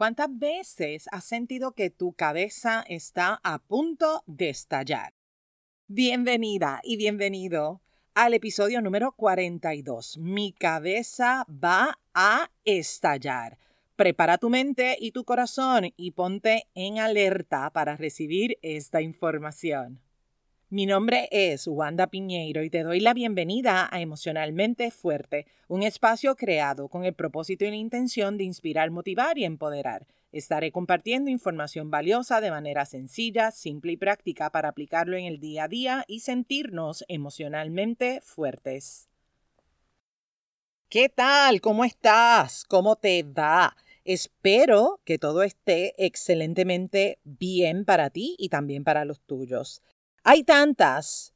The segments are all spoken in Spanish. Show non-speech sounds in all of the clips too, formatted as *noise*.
¿Cuántas veces has sentido que tu cabeza está a punto de estallar? Bienvenida y bienvenido al episodio número 42. Mi cabeza va a estallar. Prepara tu mente y tu corazón y ponte en alerta para recibir esta información. Mi nombre es Wanda Piñeiro y te doy la bienvenida a Emocionalmente Fuerte, un espacio creado con el propósito y la intención de inspirar, motivar y empoderar. Estaré compartiendo información valiosa de manera sencilla, simple y práctica para aplicarlo en el día a día y sentirnos emocionalmente fuertes. ¿Qué tal? ¿Cómo estás? ¿Cómo te va? Espero que todo esté excelentemente bien para ti y también para los tuyos. Hay tantas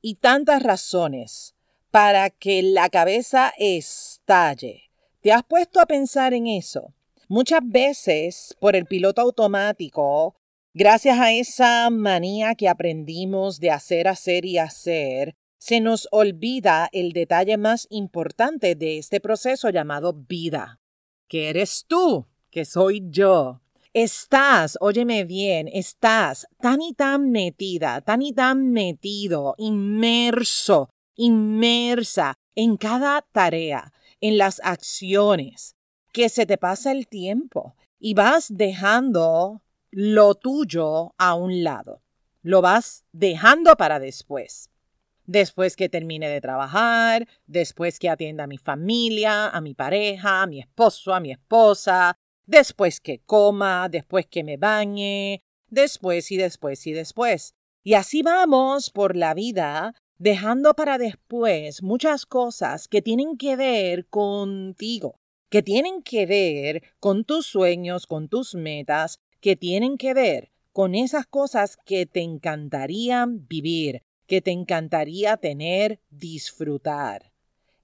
y tantas razones para que la cabeza estalle. ¿Te has puesto a pensar en eso? Muchas veces por el piloto automático, gracias a esa manía que aprendimos de hacer, hacer y hacer, se nos olvida el detalle más importante de este proceso llamado vida, que eres tú, que soy yo. Estás, óyeme bien, estás tan y tan metida, tan y tan metido, inmerso, inmersa en cada tarea, en las acciones, que se te pasa el tiempo y vas dejando lo tuyo a un lado. Lo vas dejando para después. Después que termine de trabajar, después que atienda a mi familia, a mi pareja, a mi esposo, a mi esposa, después que coma, después que me bañe, después y después y después. Y así vamos por la vida dejando para después muchas cosas que tienen que ver contigo, que tienen que ver con tus sueños, con tus metas, que tienen que ver con esas cosas que te encantarían vivir, que te encantaría tener, disfrutar.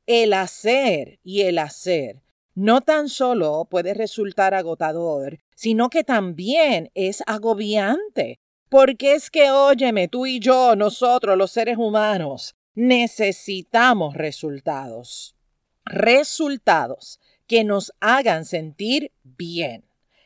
El hacer y el hacer no tan solo puede resultar agotador, sino que también es agobiante. Porque es que, óyeme, tú y yo, nosotros los seres humanos, necesitamos resultados. Resultados que nos hagan sentir bien.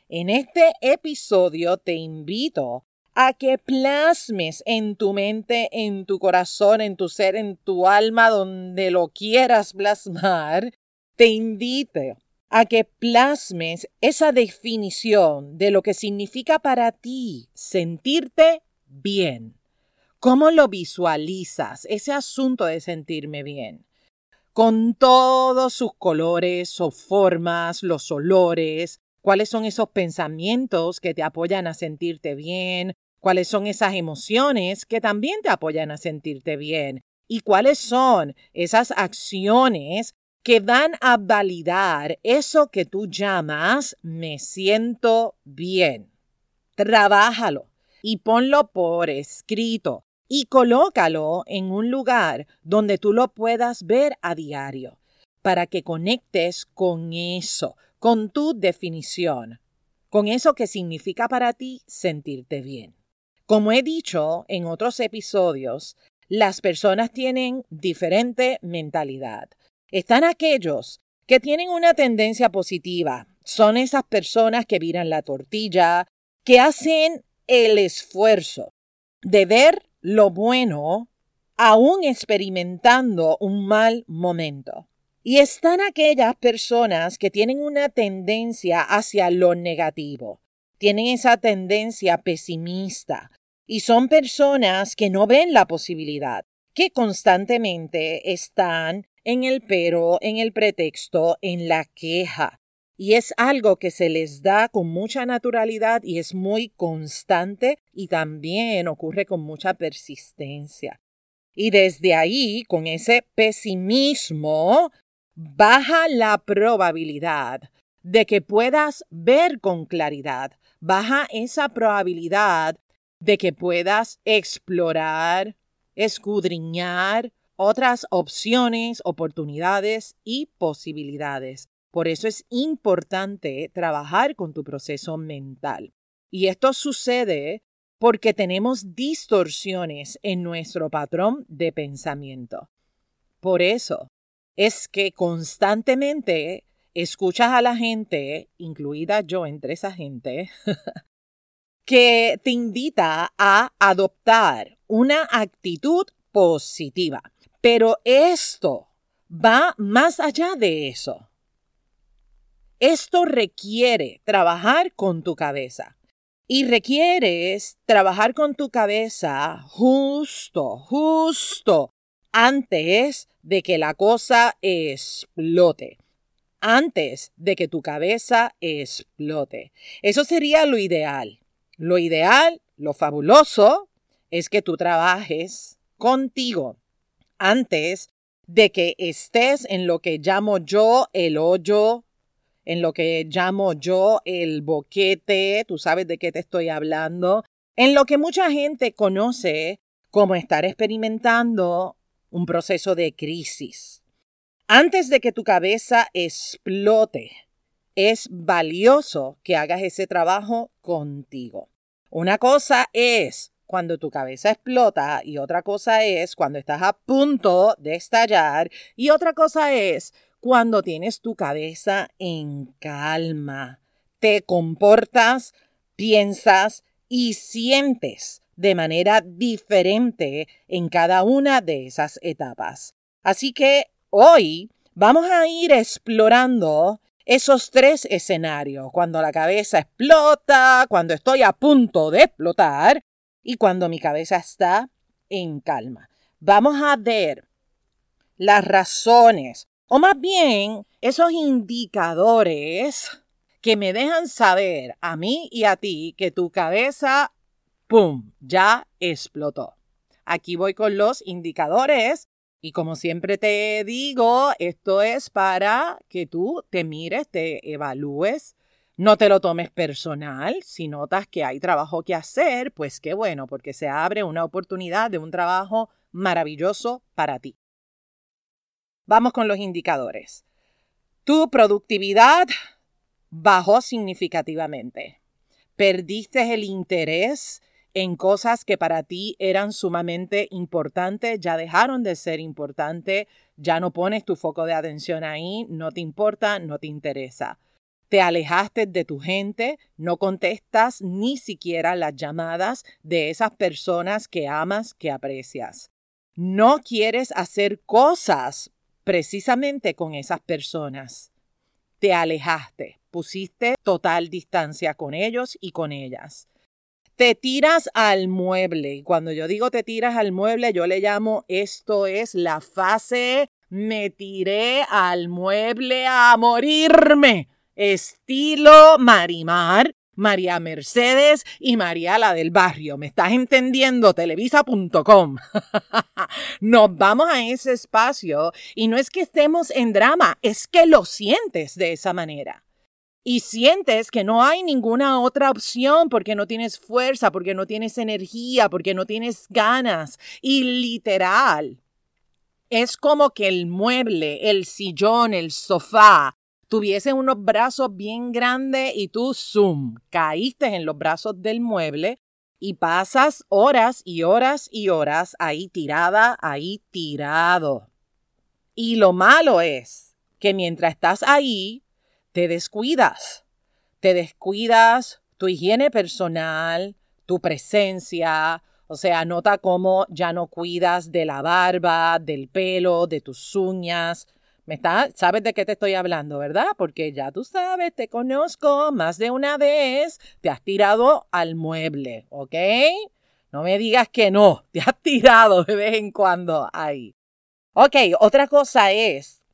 En este episodio te invito a que plasmes en tu mente, en tu corazón, en tu ser, en tu alma, donde lo quieras plasmar, te invito a que plasmes esa definición de lo que significa para ti sentirte bien. ¿Cómo lo visualizas ese asunto de sentirme bien? Con todos sus colores o formas, los olores, cuáles son esos pensamientos que te apoyan a sentirte bien, cuáles son esas emociones que también te apoyan a sentirte bien y cuáles son esas acciones que van a validar eso que tú llamas me siento bien. Trabájalo y ponlo por escrito y colócalo en un lugar donde tú lo puedas ver a diario para que conectes con eso, con tu definición, con eso que significa para ti sentirte bien. Como he dicho en otros episodios, las personas tienen diferente mentalidad. Están aquellos que tienen una tendencia positiva. Son esas personas que viran la tortilla, que hacen el esfuerzo de ver lo bueno aún experimentando un mal momento. Y están aquellas personas que tienen una tendencia hacia lo negativo, tienen esa tendencia pesimista, y son personas que no ven la posibilidad, que constantemente están en el pero, en el pretexto, en la queja. Y es algo que se les da con mucha naturalidad y es muy constante y también ocurre con mucha persistencia. Y desde ahí, con ese pesimismo, baja la probabilidad de que puedas ver con claridad, baja esa probabilidad de que puedas explorar, escudriñar, otras opciones, oportunidades y posibilidades. Por eso es importante trabajar con tu proceso mental. Y esto sucede porque tenemos distorsiones en nuestro patrón de pensamiento. Por eso es que constantemente escuchas a la gente, incluida yo entre esa gente, *laughs* que te invita a adoptar una actitud positiva. Pero esto va más allá de eso. Esto requiere trabajar con tu cabeza. Y requieres trabajar con tu cabeza justo, justo antes de que la cosa explote. Antes de que tu cabeza explote. Eso sería lo ideal. Lo ideal, lo fabuloso, es que tú trabajes contigo antes de que estés en lo que llamo yo el hoyo, en lo que llamo yo el boquete, tú sabes de qué te estoy hablando, en lo que mucha gente conoce como estar experimentando un proceso de crisis. Antes de que tu cabeza explote, es valioso que hagas ese trabajo contigo. Una cosa es cuando tu cabeza explota y otra cosa es cuando estás a punto de estallar y otra cosa es cuando tienes tu cabeza en calma. Te comportas, piensas y sientes de manera diferente en cada una de esas etapas. Así que hoy vamos a ir explorando esos tres escenarios, cuando la cabeza explota, cuando estoy a punto de explotar y cuando mi cabeza está en calma. Vamos a ver las razones, o más bien esos indicadores que me dejan saber a mí y a ti que tu cabeza, ¡pum!, ya explotó. Aquí voy con los indicadores y como siempre te digo, esto es para que tú te mires, te evalúes, no te lo tomes personal. Si notas que hay trabajo que hacer, pues qué bueno, porque se abre una oportunidad de un trabajo maravilloso para ti. Vamos con los indicadores. Tu productividad bajó significativamente. Perdiste el interés en cosas que para ti eran sumamente importantes, ya dejaron de ser importantes, ya no pones tu foco de atención ahí, no te importa, no te interesa. Te alejaste de tu gente, no contestas ni siquiera las llamadas de esas personas que amas, que aprecias. No quieres hacer cosas precisamente con esas personas. Te alejaste, pusiste total distancia con ellos y con ellas te tiras al mueble. Y cuando yo digo te tiras al mueble, yo le llamo esto es la fase me tiré al mueble a morirme. Estilo Marimar, María Mercedes y María la del barrio. ¿Me estás entendiendo? Televisa.com. *laughs* Nos vamos a ese espacio y no es que estemos en drama, es que lo sientes de esa manera y sientes que no hay ninguna otra opción porque no tienes fuerza, porque no tienes energía, porque no tienes ganas. Y literal, es como que el mueble, el sillón, el sofá, tuviese unos brazos bien grandes y tú, zoom, caíste en los brazos del mueble y pasas horas y horas y horas ahí tirada, ahí tirado. Y lo malo es que mientras estás ahí, te descuidas. Te descuidas tu higiene personal, tu presencia, o sea, nota cómo ya no cuidas de la barba, del pelo, de tus uñas. ¿Me sabes de qué te estoy hablando, verdad? Porque ya tú sabes, te conozco más de una vez, te has tirado al mueble, ¿ok? No me digas que no, *laughs* te has tirado de vez en cuando ahí. Ok, otra cosa es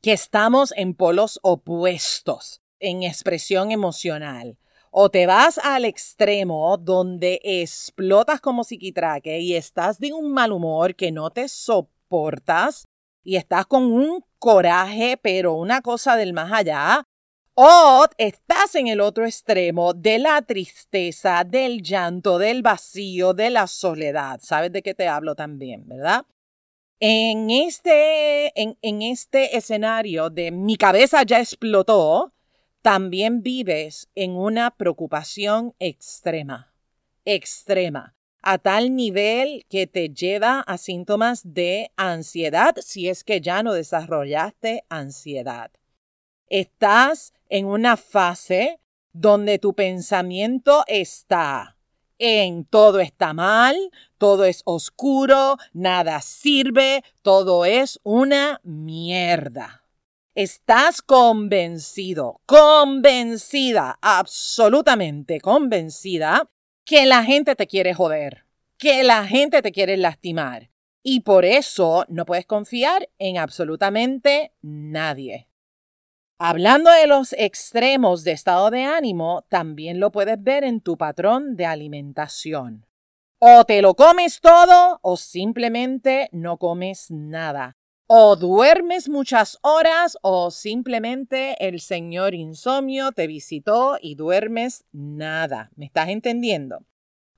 que estamos en polos opuestos en expresión emocional. O te vas al extremo donde explotas como psiquitraque y estás de un mal humor que no te soportas y estás con un coraje, pero una cosa del más allá. O estás en el otro extremo de la tristeza, del llanto, del vacío, de la soledad. ¿Sabes de qué te hablo también, verdad? En este, en, en este escenario de mi cabeza ya explotó, también vives en una preocupación extrema, extrema, a tal nivel que te lleva a síntomas de ansiedad si es que ya no desarrollaste ansiedad. Estás en una fase donde tu pensamiento está en todo está mal, todo es oscuro, nada sirve, todo es una mierda. Estás convencido, convencida, absolutamente convencida que la gente te quiere joder, que la gente te quiere lastimar. Y por eso no puedes confiar en absolutamente nadie. Hablando de los extremos de estado de ánimo, también lo puedes ver en tu patrón de alimentación. O te lo comes todo o simplemente no comes nada. O duermes muchas horas o simplemente el señor insomnio te visitó y duermes nada. ¿Me estás entendiendo?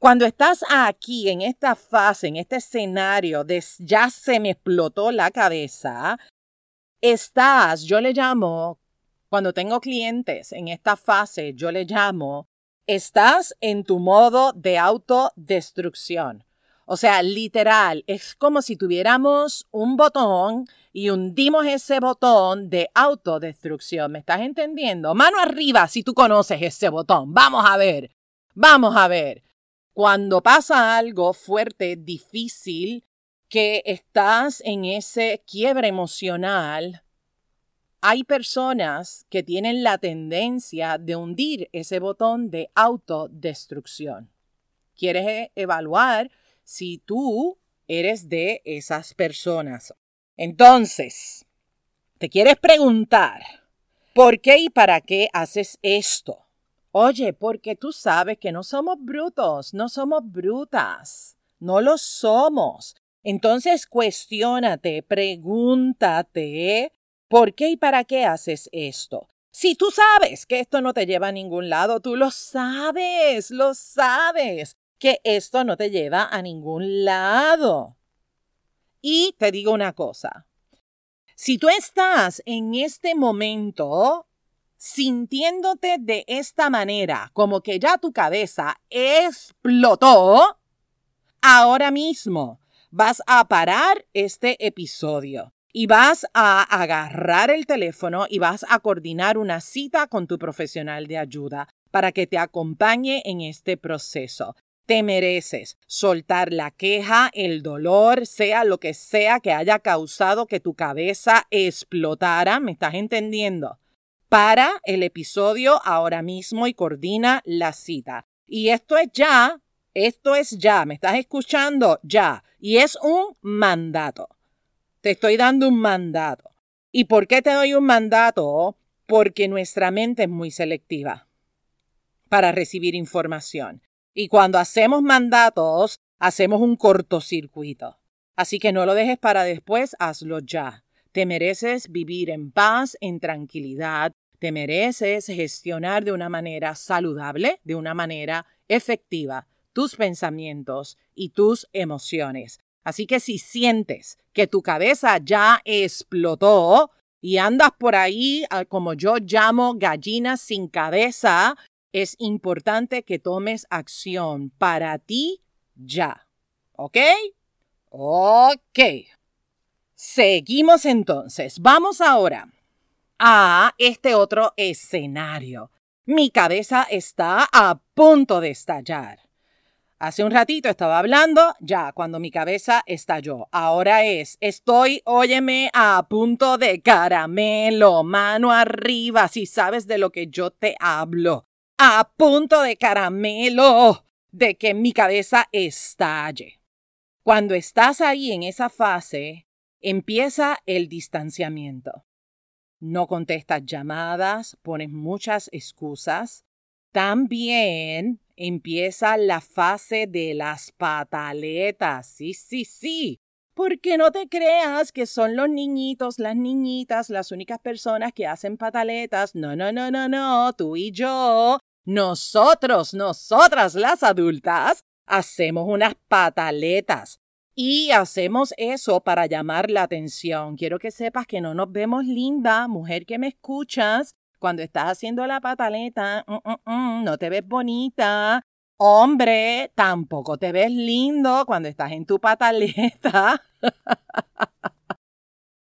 Cuando estás aquí en esta fase, en este escenario de ya se me explotó la cabeza, estás, yo le llamo cuando tengo clientes en esta fase, yo le llamo, estás en tu modo de autodestrucción. O sea, literal, es como si tuviéramos un botón y hundimos ese botón de autodestrucción. ¿Me estás entendiendo? Mano arriba si tú conoces ese botón. Vamos a ver. Vamos a ver. Cuando pasa algo fuerte, difícil, que estás en ese quiebre emocional, hay personas que tienen la tendencia de hundir ese botón de autodestrucción. ¿Quieres e-, evaluar si tú eres de esas personas? Entonces, te quieres preguntar, ¿por qué y para qué haces esto? Oye, porque tú sabes que no somos brutos, no somos brutas, no lo somos. Entonces, cuestiónate, pregúntate ¿Por qué y para qué haces esto? Si tú sabes que esto no te lleva a ningún lado, tú lo sabes, lo sabes, que esto no te lleva a ningún lado. Y te digo una cosa, si tú estás en este momento sintiéndote de esta manera, como que ya tu cabeza explotó, ahora mismo vas a parar este episodio y vas a agarrar el teléfono y vas a coordinar una cita con tu profesional de ayuda para que te acompañe en este proceso. Te mereces soltar la queja, el dolor, sea lo que sea que haya causado que tu cabeza explotara. ¿Me estás entendiendo? Para el episodio ahora mismo y coordina la cita. Y esto es ya, esto es ya, ¿me estás escuchando? Ya. Y es un mandato. Te estoy dando un mandato. ¿Y por qué te doy un mandato? Porque nuestra mente es muy selectiva para recibir información. Y cuando hacemos mandatos, hacemos un cortocircuito. Así que no lo dejes para después, hazlo ya. Te mereces vivir en paz, en tranquilidad. Te mereces gestionar de una manera saludable, de una manera efectiva, tus pensamientos y tus emociones. Así que si sientes que tu cabeza ya explotó y andas por ahí, ah, como yo llamo gallinas sin cabeza, es importante que tomes acción para ti ya. ¿Ok? Ok. Seguimos entonces. Vamos ahora a este otro escenario. Mi cabeza está a punto de estallar. Hace un ratito estaba hablando, ya, cuando mi cabeza estalló. Ahora es, estoy, óyeme, a punto de caramelo, mano arriba, si sabes de lo que yo te hablo. A punto de caramelo, de que mi cabeza estalle. Cuando estás ahí en esa fase, empieza el distanciamiento. No contestas llamadas, pones muchas excusas. También empieza la fase de las pataletas. Sí, sí, sí. Porque no te creas que son los niñitos, las niñitas, las únicas personas que hacen pataletas. No, no, no, no, no. Tú y yo, nosotros, nosotras las adultas, hacemos unas pataletas. Y hacemos eso para llamar la atención. Quiero que sepas que no nos vemos linda, mujer que me escuchas. Cuando estás haciendo la pataleta, mm, mm, mm, no te ves bonita. Hombre, tampoco te ves lindo cuando estás en tu pataleta. *laughs*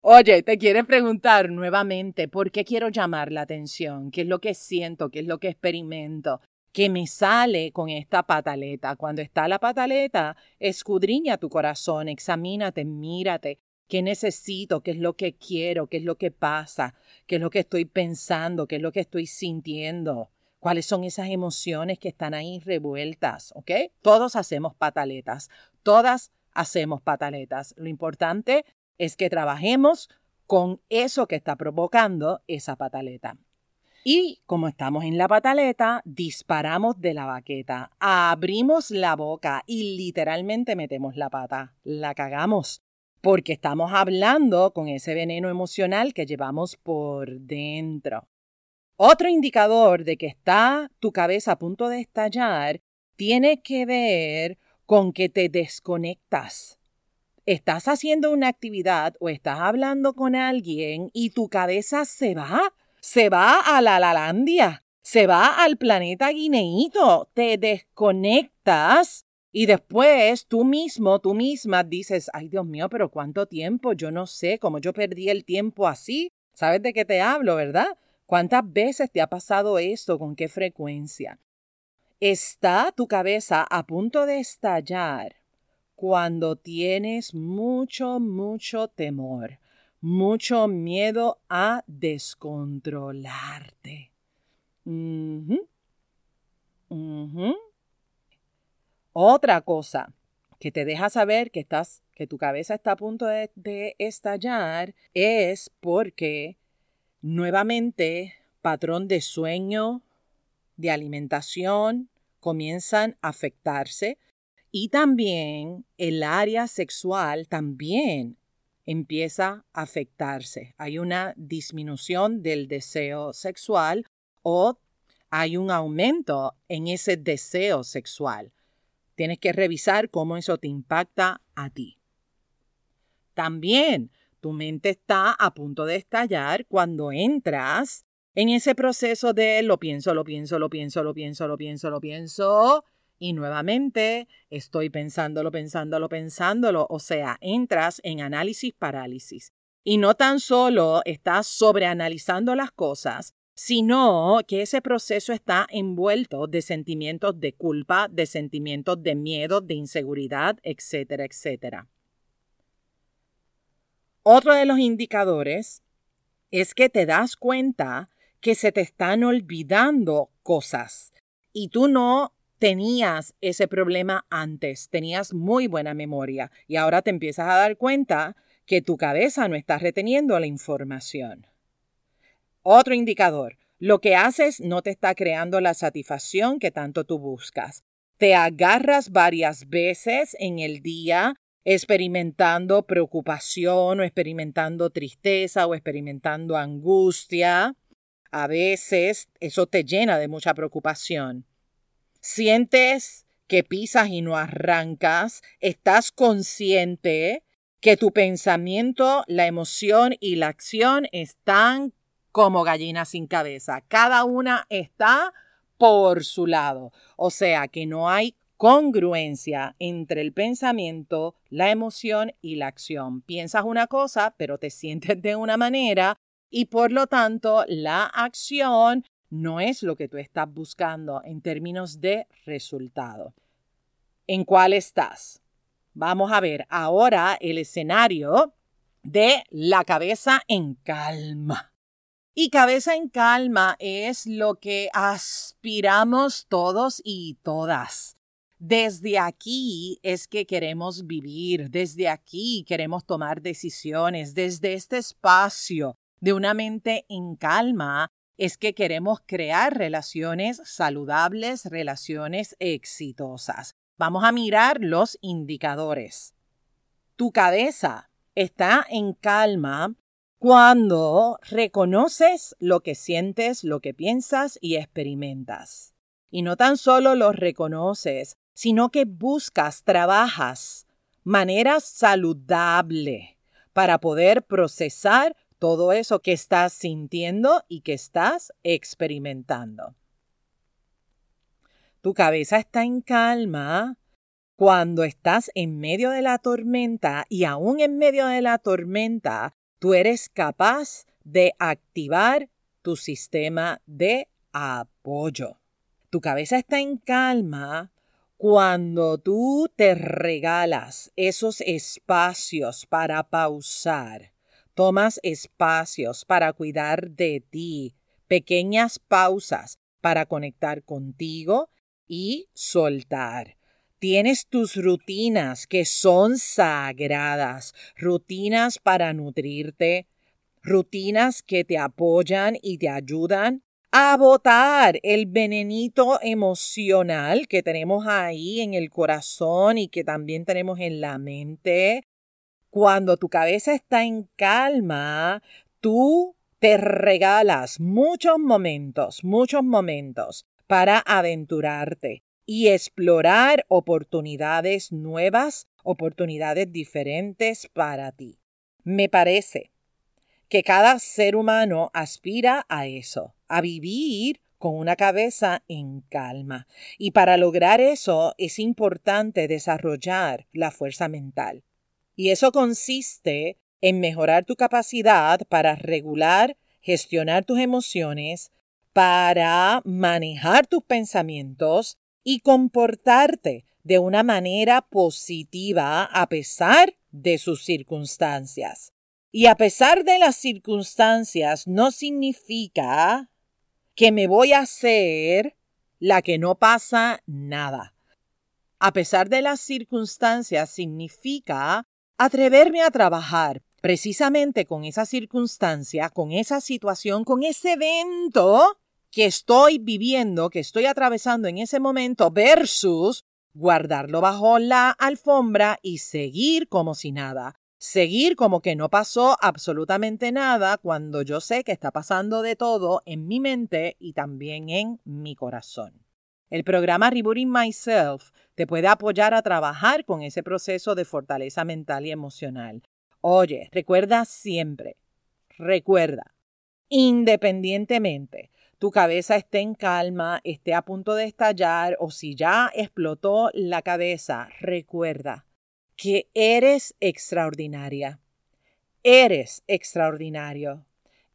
Oye, te quieres preguntar nuevamente por qué quiero llamar la atención, qué es lo que siento, qué es lo que experimento, qué me sale con esta pataleta. Cuando está la pataleta, escudriña tu corazón, examínate, mírate, qué necesito, qué es lo que quiero, qué es lo que pasa, qué es lo que estoy pensando, qué es lo que estoy sintiendo, cuáles son esas emociones que están ahí revueltas, ¿ok? Todos hacemos pataletas, todas hacemos pataletas. Lo importante es que trabajemos con eso que está provocando esa pataleta. Y como estamos en la pataleta, disparamos de la baqueta, abrimos la boca y literalmente metemos la pata, la cagamos, porque estamos hablando con ese veneno emocional que llevamos por dentro. Otro indicador de que está tu cabeza a punto de estallar tiene que ver con que te desconectas estás haciendo una actividad o estás hablando con alguien y tu cabeza se va, se va a la Lalandia, se va al planeta guineíto, te desconectas y después tú mismo, tú misma dices, ay Dios mío, pero cuánto tiempo, yo no sé cómo yo perdí el tiempo así. ¿Sabes de qué te hablo, verdad? ¿Cuántas veces te ha pasado esto? ¿Con qué frecuencia? Está tu cabeza a punto de estallar cuando tienes mucho, mucho temor, mucho miedo a descontrolarte. Otra cosa que te deja saber que estás, que tu cabeza está a punto de, de estallar es porque nuevamente patrón de sueño, de alimentación comienzan a afectarse y también el área sexual también empieza a afectarse. Hay una disminución del deseo sexual o hay un aumento en ese deseo sexual. Tienes que revisar cómo eso te impacta a ti. También tu mente está a punto de estallar cuando entras en ese proceso de lo pienso, lo pienso, lo pienso, lo pienso, lo pienso, lo pienso, y nuevamente estoy pensándolo, pensándolo, pensándolo. O sea, entras en análisis parálisis. Y no tan solo estás sobreanalizando las cosas, sino que ese proceso está envuelto de sentimientos de culpa, de sentimientos de miedo, de inseguridad, etcétera, etcétera. Otro de los indicadores es que te das cuenta que se te están olvidando cosas y tú no tenías ese problema antes, tenías muy buena memoria y ahora te empiezas a dar cuenta que tu cabeza no está reteniendo la información. Otro indicador, lo que haces no te está creando la satisfacción que tanto tú buscas. Te agarras varias veces en el día experimentando preocupación o experimentando tristeza o experimentando angustia. A veces eso te llena de mucha preocupación. Sientes que pisas y no arrancas, estás consciente que tu pensamiento, la emoción y la acción están como gallinas sin cabeza. Cada una está por su lado. O sea que no hay congruencia entre el pensamiento, la emoción y la acción. Piensas una cosa, pero te sientes de una manera y por lo tanto la acción no es lo que tú estás buscando en términos de resultado. ¿En cuál estás? Vamos a ver ahora el escenario de la cabeza en calma. Y cabeza en calma es lo que aspiramos todos y todas. Desde aquí es que queremos vivir, desde aquí queremos tomar decisiones, desde este espacio de una mente en calma es que queremos crear relaciones saludables, relaciones exitosas. Vamos a mirar los indicadores. Tu cabeza está en calma cuando reconoces lo que sientes, lo que piensas y experimentas. Y no tan solo lo reconoces, sino que buscas, trabajas maneras saludables para poder procesar todo eso que estás sintiendo y que estás experimentando. Tu cabeza está en calma cuando estás en medio de la tormenta y aún en medio de la tormenta tú eres capaz de activar tu sistema de apoyo. Tu cabeza está en calma cuando tú te regalas esos espacios para pausar, tomas espacios para cuidar de ti, pequeñas pausas para conectar contigo y soltar. Tienes tus rutinas que son sagradas, rutinas para nutrirte, rutinas que te apoyan y te ayudan a botar el venenito emocional que tenemos ahí en el corazón y que también tenemos en la mente. Cuando tu cabeza está en calma, tú te regalas muchos momentos, muchos momentos para aventurarte y explorar oportunidades nuevas, oportunidades diferentes para ti. Me parece que cada ser humano aspira a eso, a vivir con una cabeza en calma. Y para lograr eso es importante desarrollar la fuerza mental. Y eso consiste en mejorar tu capacidad para regular, gestionar tus emociones, para manejar tus pensamientos y comportarte de una manera positiva a pesar de sus circunstancias. Y a pesar de las circunstancias, no significa que me voy a hacer la que no pasa nada. A pesar de las circunstancias, significa atreverme a trabajar precisamente con esa circunstancia, con esa situación, con ese evento que estoy viviendo, que estoy atravesando en ese momento, versus guardarlo bajo la alfombra y seguir como si nada seguir como que no pasó absolutamente nada cuando yo sé que está pasando de todo en mi mente y también en mi corazón. El programa Rebooting Myself te puede apoyar a trabajar con ese proceso de fortaleza mental y emocional. Oye, recuerda siempre, recuerda, independientemente tu cabeza esté en calma, esté a punto de estallar o si ya explotó la cabeza, recuerda, que eres extraordinaria. Eres extraordinario.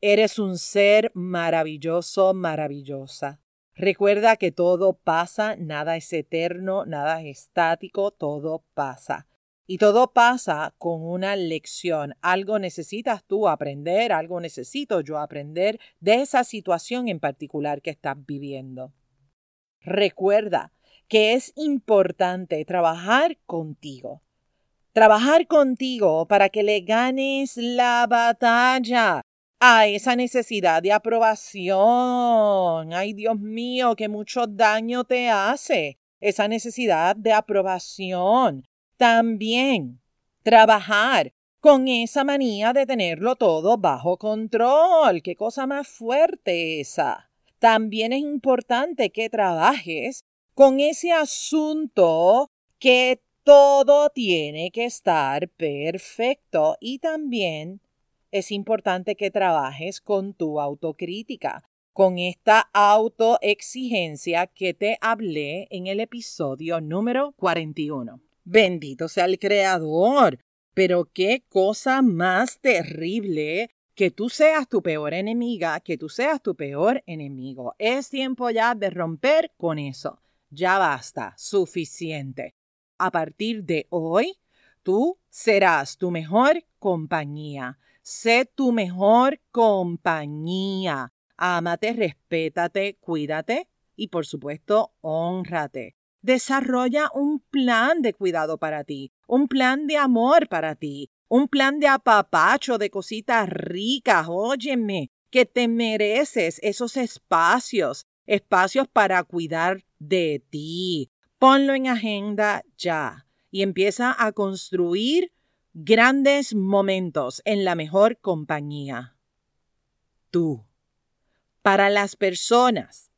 Eres un ser maravilloso, maravillosa. Recuerda que todo pasa, nada es eterno, nada es estático, todo pasa. Y todo pasa con una lección. Algo necesitas tú aprender, algo necesito yo aprender de esa situación en particular que estás viviendo. Recuerda que es importante trabajar contigo trabajar contigo para que le ganes la batalla a esa necesidad de aprobación. Ay, Dios mío, que mucho daño te hace esa necesidad de aprobación. También trabajar con esa manía de tenerlo todo bajo control. Qué cosa más fuerte esa. También es importante que trabajes con ese asunto que todo tiene que estar perfecto y también es importante que trabajes con tu autocrítica, con esta autoexigencia que te hablé en el episodio número 41. Bendito sea el Creador, pero qué cosa más terrible que tú seas tu peor enemiga, que tú seas tu peor enemigo. Es tiempo ya de romper con eso. Ya basta, suficiente a partir de hoy, tú serás tu mejor compañía. Sé tu mejor compañía. Ámate, respétate, cuídate y por supuesto, honrate. Desarrolla un plan de cuidado para ti, un plan de amor para ti, un plan de apapacho, de cositas ricas. Óyeme, que te mereces esos espacios, espacios para cuidar de ti, Ponlo en agenda ya y empieza a construir grandes momentos en la mejor compañía. Tú. Para las personas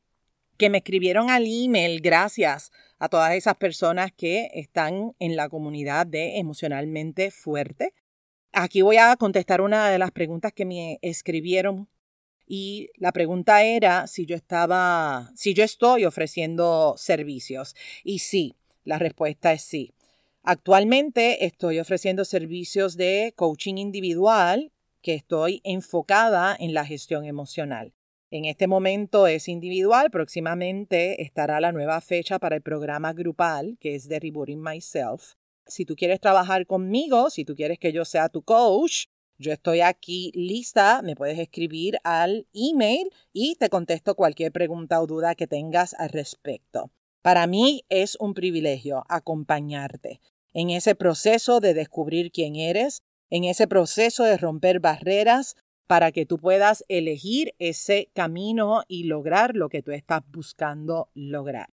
que me escribieron al email, gracias a todas esas personas que están en la comunidad de emocionalmente fuerte. Aquí voy a contestar una de las preguntas que me escribieron y la pregunta era si yo estaba, si yo estoy ofreciendo servicios. Y sí, la respuesta es sí. Actualmente estoy ofreciendo servicios de coaching individual que estoy enfocada en la gestión emocional. En este momento es individual, próximamente estará la nueva fecha para el programa grupal, que es de Rebooting Myself. Si tú quieres trabajar conmigo, si tú quieres que yo sea tu coach, yo estoy aquí lista, me puedes escribir al email y te contesto cualquier pregunta o duda que tengas al respecto. Para mí es un privilegio acompañarte en ese proceso de descubrir quién eres, en ese proceso de romper barreras para que tú puedas elegir ese camino y lograr lo que tú estás buscando lograr.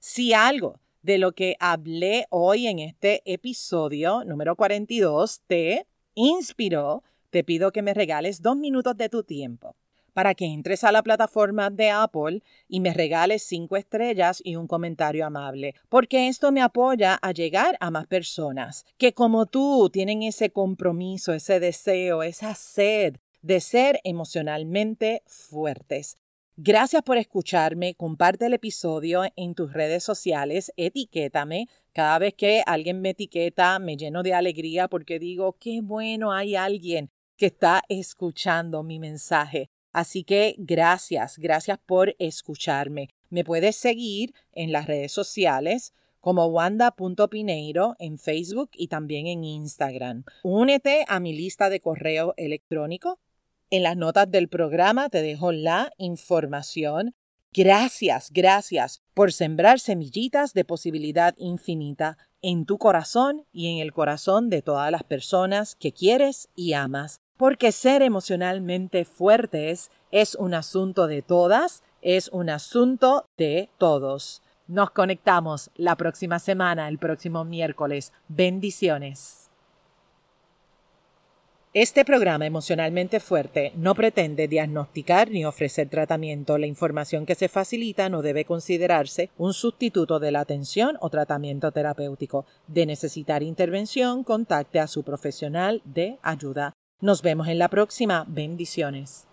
Si algo de lo que hablé hoy en este episodio número 42 te inspiró, te pido que me regales dos minutos de tu tiempo para que entres a la plataforma de Apple y me regales cinco estrellas y un comentario amable, porque esto me apoya a llegar a más personas que como tú tienen ese compromiso, ese deseo, esa sed de ser emocionalmente fuertes. Gracias por escucharme, comparte el episodio en tus redes sociales, etiquétame. Cada vez que alguien me etiqueta, me lleno de alegría porque digo, qué bueno hay alguien que está escuchando mi mensaje. Así que gracias, gracias por escucharme. Me puedes seguir en las redes sociales como wanda.pineiro en Facebook y también en Instagram. Únete a mi lista de correo electrónico en las notas del programa te dejo la información. Gracias, gracias por sembrar semillitas de posibilidad infinita en tu corazón y en el corazón de todas las personas que quieres y amas. Porque ser emocionalmente fuertes es un asunto de todas, es un asunto de todos. Nos conectamos la próxima semana, el próximo miércoles. Bendiciones. Este programa emocionalmente fuerte no pretende diagnosticar ni ofrecer tratamiento. La información que se facilita no debe considerarse un sustituto de la atención o tratamiento terapéutico. De necesitar intervención, contacte a su profesional de ayuda. Nos vemos en la próxima. Bendiciones.